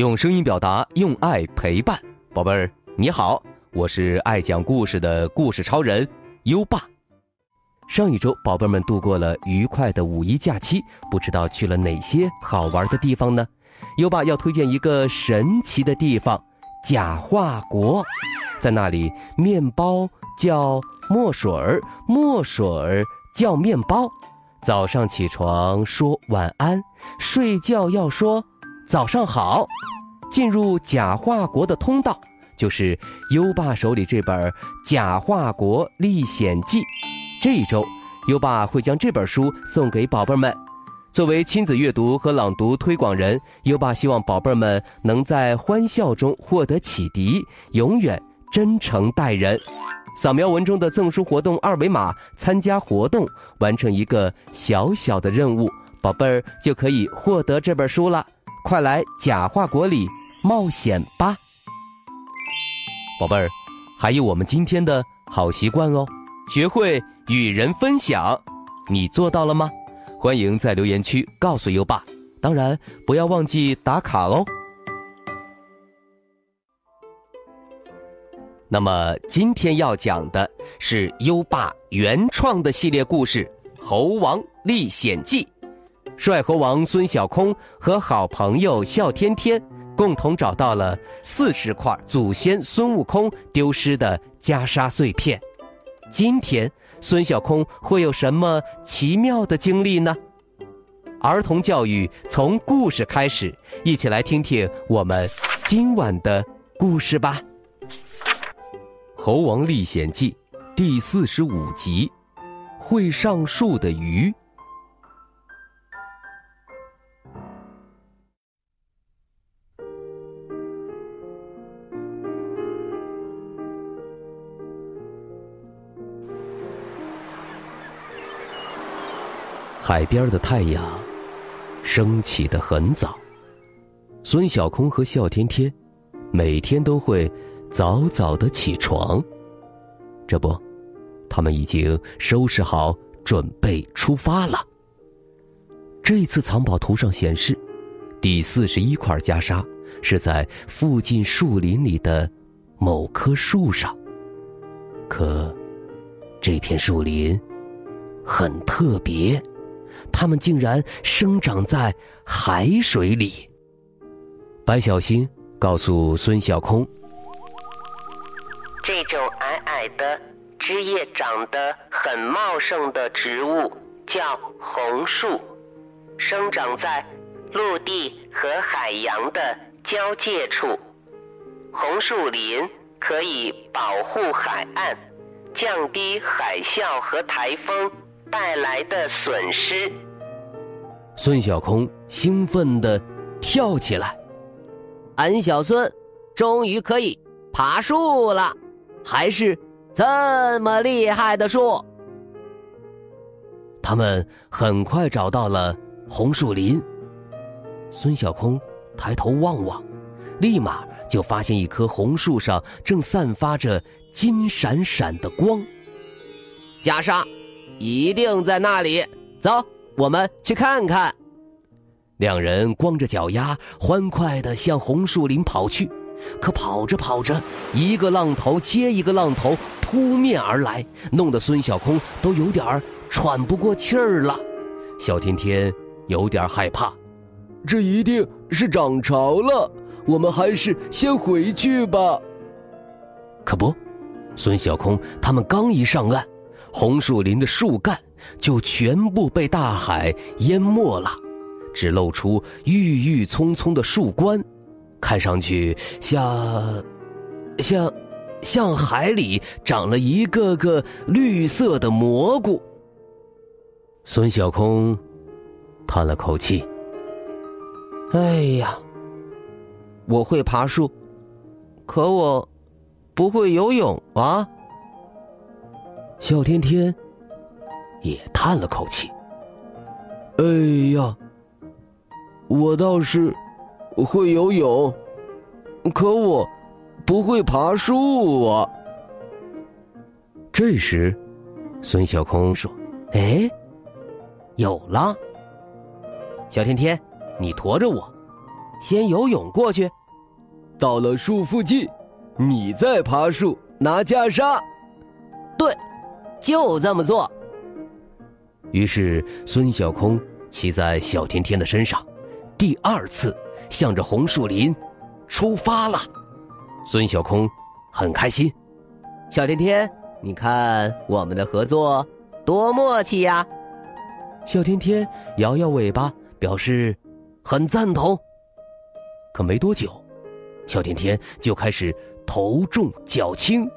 用声音表达，用爱陪伴，宝贝儿你好，我是爱讲故事的故事超人优爸。上一周，宝贝们度过了愉快的五一假期，不知道去了哪些好玩的地方呢？优爸要推荐一个神奇的地方——假化国，在那里，面包叫墨水儿，墨水儿叫面包。早上起床说晚安，睡觉要说。早上好，进入假化国的通道就是优爸手里这本《假化国历险记》。这一周，优爸会将这本书送给宝贝们。作为亲子阅读和朗读推广人，优爸希望宝贝们能在欢笑中获得启迪，永远真诚待人。扫描文中的赠书活动二维码，参加活动，完成一个小小的任务，宝贝儿就可以获得这本书了。快来假话国里冒险吧，宝贝儿！还有我们今天的好习惯哦，学会与人分享，你做到了吗？欢迎在留言区告诉优爸，当然不要忘记打卡哦。那么今天要讲的是优爸原创的系列故事《猴王历险记》。帅猴王孙小空和好朋友笑天天共同找到了四十块祖先孙悟空丢失的袈裟碎片。今天孙小空会有什么奇妙的经历呢？儿童教育从故事开始，一起来听听我们今晚的故事吧。《猴王历险记》第四十五集：会上树的鱼。海边的太阳升起的很早，孙小空和笑天天每天都会早早的起床。这不，他们已经收拾好，准备出发了。这次藏宝图上显示，第四十一块袈裟是在附近树林里的某棵树上。可，这片树林很特别。它们竟然生长在海水里。白小星告诉孙小空：“这种矮矮的、枝叶长得很茂盛的植物叫红树，生长在陆地和海洋的交界处。红树林可以保护海岸，降低海啸和台风。”带来的损失。孙小空兴奋地跳起来，俺小孙终于可以爬树了，还是这么厉害的树。他们很快找到了红树林。孙小空抬头望望，立马就发现一棵红树上正散发着金闪闪的光。袈裟。一定在那里。走，我们去看看。两人光着脚丫，欢快地向红树林跑去。可跑着跑着，一个浪头接一个浪头扑面而来，弄得孙小空都有点喘不过气儿了。小天天有点害怕，这一定是涨潮了。我们还是先回去吧。可不，孙小空他们刚一上岸。红树林的树干就全部被大海淹没了，只露出郁郁葱葱的树冠，看上去像，像，像海里长了一个个绿色的蘑菇。孙小空叹了口气：“哎呀，我会爬树，可我不会游泳啊。”笑天天也叹了口气：“哎呀，我倒是会游泳，可我不会爬树啊。”这时，孙小空说：“哎，有了！小天天，你驮着我，先游泳过去。到了树附近，你再爬树拿袈裟。对，就这么做。于是孙小空骑在小天天的身上，第二次向着红树林出发了。孙小空很开心。小天天，你看我们的合作多默契呀！小天天摇摇尾巴，表示很赞同。可没多久，小天天就开始头重脚轻，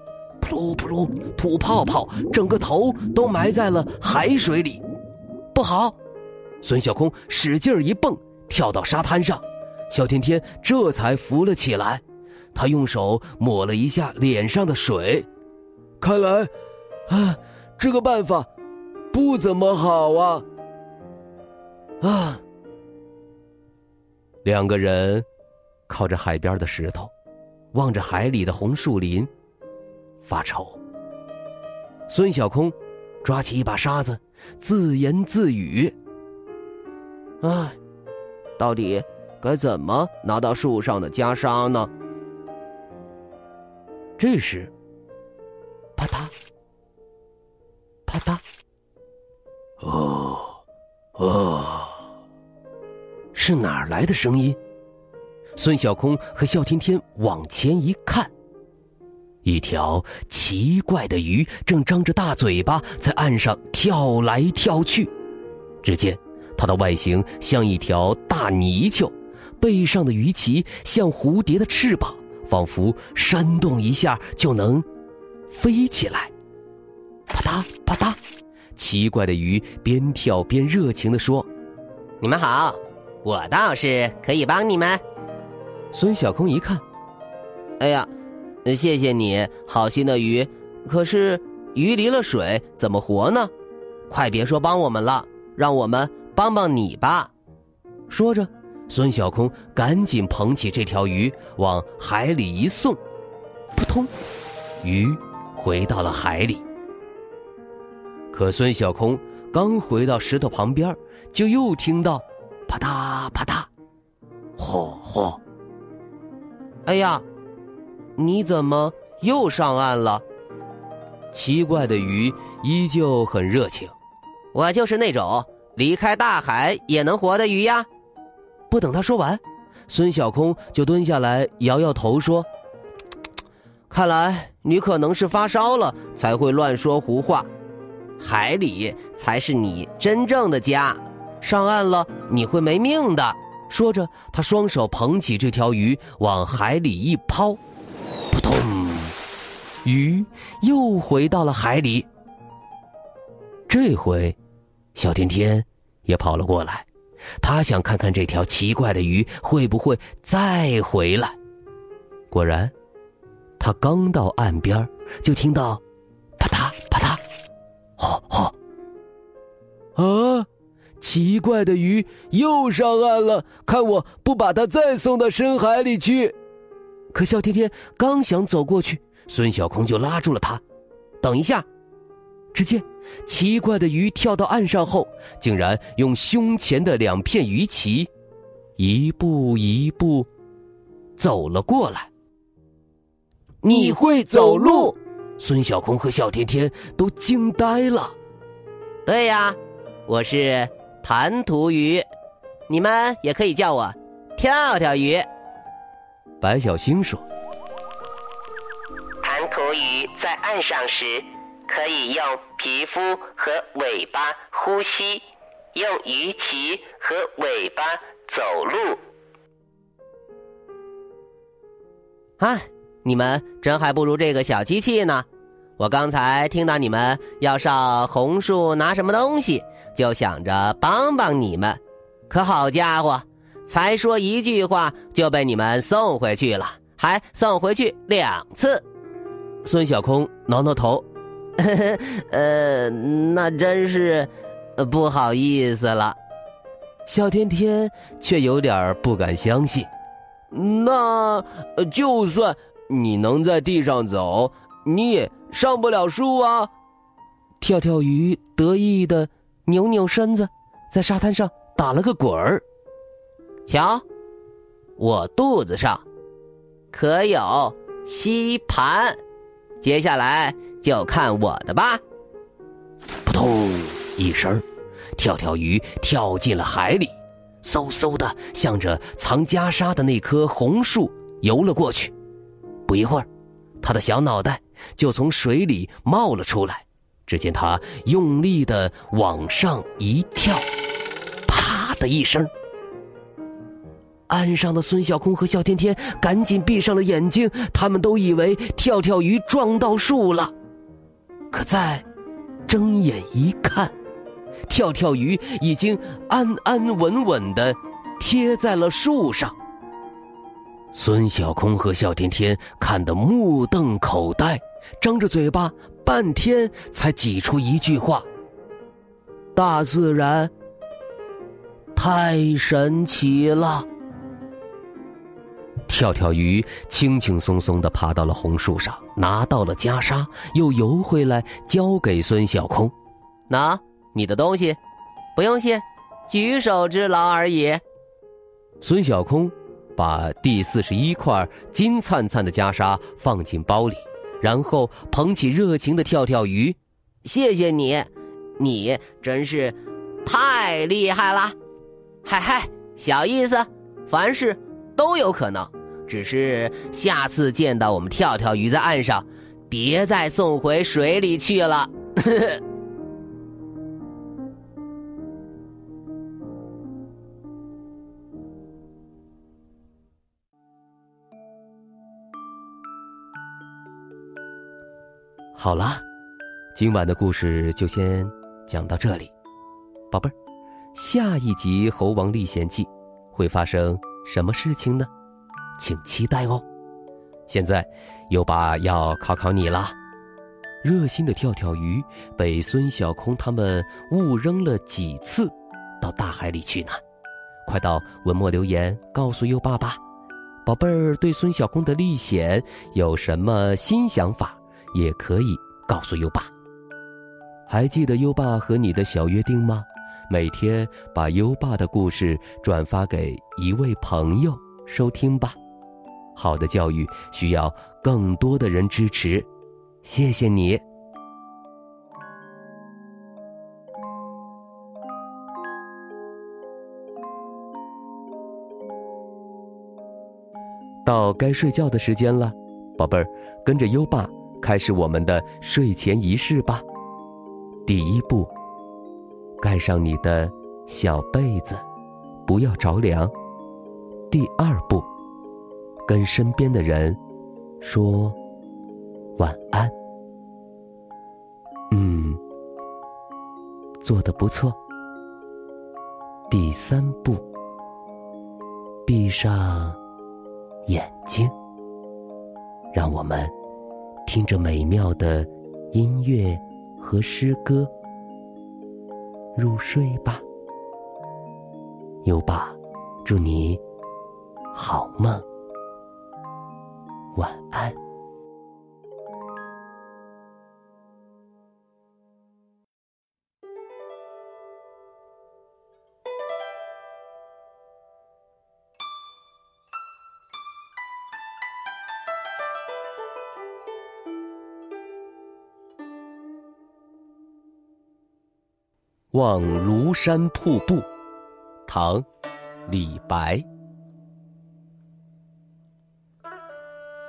噜噗噜吐泡泡，整个头都埋在了海水里。不好！孙小空使劲一蹦，跳到沙滩上，小天天这才浮了起来。他用手抹了一下脸上的水，看来，啊，这个办法不怎么好啊！啊，两个人靠着海边的石头，望着海里的红树林，发愁。孙小空抓起一把沙子，自言自语：“唉，到底该怎么拿到树上的袈裟呢？”这时，啪嗒，啪嗒，哦，哦，是哪儿来的声音？孙小空和笑天天往前一看，一条奇怪的鱼正张着大嘴巴在岸上跳来跳去。只见它的外形像一条大泥鳅，背上的鱼鳍像蝴蝶的翅膀。仿佛扇动一下就能飞起来，啪嗒啪嗒，奇怪的鱼边跳边热情地说：“你们好，我倒是可以帮你们。”孙小空一看，哎呀，谢谢你，好心的鱼。可是鱼离了水怎么活呢？快别说帮我们了，让我们帮帮你吧。说着。孙小空赶紧捧起这条鱼往海里一送，扑通，鱼回到了海里。可孙小空刚回到石头旁边，就又听到啪嗒啪嗒，嚯嚯！哎呀，你怎么又上岸了？奇怪的鱼依旧很热情。我就是那种离开大海也能活的鱼呀。不等他说完，孙小空就蹲下来摇摇头说：“看来你可能是发烧了，才会乱说胡话。海里才是你真正的家，上岸了你会没命的。”说着，他双手捧起这条鱼往海里一抛，扑通，鱼又回到了海里。这回，小天天也跑了过来。他想看看这条奇怪的鱼会不会再回来。果然，他刚到岸边，就听到啪嗒啪嗒，嚯嚯！啊，奇怪的鱼又上岸了！看我不把它再送到深海里去！可笑天天刚想走过去，孙小空就拉住了他：“等一下！”只见。奇怪的鱼跳到岸上后，竟然用胸前的两片鱼鳍，一步一步走了过来。你会走路？孙小空和小天天都惊呆了。对呀，我是弹涂鱼，你们也可以叫我跳跳鱼。白小星说：“弹涂鱼在岸上时。”可以用皮肤和尾巴呼吸，用鱼鳍和尾巴走路。哎，你们真还不如这个小机器呢！我刚才听到你们要上红树拿什么东西，就想着帮帮你们。可好家伙，才说一句话就被你们送回去了，还送回去两次。孙小空挠挠头。呃，那真是不好意思了。小天天却有点不敢相信。那就算你能在地上走，你也上不了树啊！跳跳鱼得意的扭扭身子，在沙滩上打了个滚儿。瞧，我肚子上可有吸盘，接下来就看我的吧。扑通一声，跳跳鱼跳进了海里，嗖嗖的向着藏袈裟的那棵红树游了过去。不一会儿，他的小脑袋就从水里冒了出来。只见他用力的往上一跳，啪的一声。岸上的孙小空和笑天天赶紧闭上了眼睛，他们都以为跳跳鱼撞到树了。可再睁眼一看，跳跳鱼已经安安稳稳的贴在了树上。孙小空和笑天天看得目瞪口呆，张着嘴巴，半天才挤出一句话：“大自然太神奇了。”跳跳鱼轻轻松松地爬到了红树上，拿到了袈裟，又游回来交给孙小空。拿你的东西，不用谢，举手之劳而已。孙小空把第四十一块金灿灿的袈裟放进包里，然后捧起热情的跳跳鱼：“谢谢你，你真是太厉害了！嗨嗨，小意思，凡事都有可能。”只是下次见到我们跳跳鱼在岸上，别再送回水里去了。好了，今晚的故事就先讲到这里，宝贝儿，下一集《猴王历险记》会发生什么事情呢？请期待哦！现在，优爸要考考你了。热心的跳跳鱼被孙小空他们误扔了几次到大海里去呢？快到文末留言告诉优爸吧。宝贝儿，对孙小空的历险有什么新想法，也可以告诉优爸。还记得优爸和你的小约定吗？每天把优爸的故事转发给一位朋友收听吧。好的教育需要更多的人支持，谢谢你。到该睡觉的时间了，宝贝儿，跟着优爸开始我们的睡前仪式吧。第一步，盖上你的小被子，不要着凉。第二步。跟身边的人说晚安。嗯，做的不错。第三步，闭上眼睛，让我们听着美妙的音乐和诗歌入睡吧。优爸，祝你好梦。晚安。望庐山瀑布，唐·李白。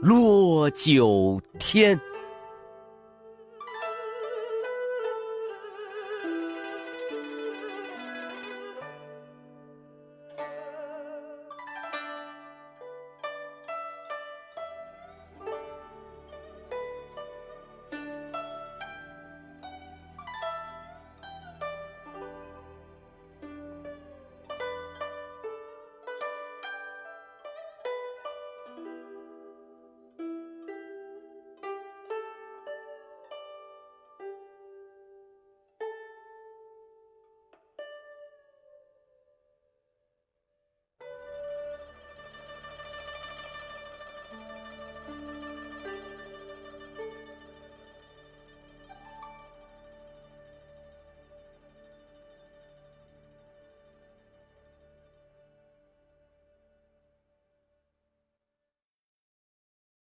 落九天。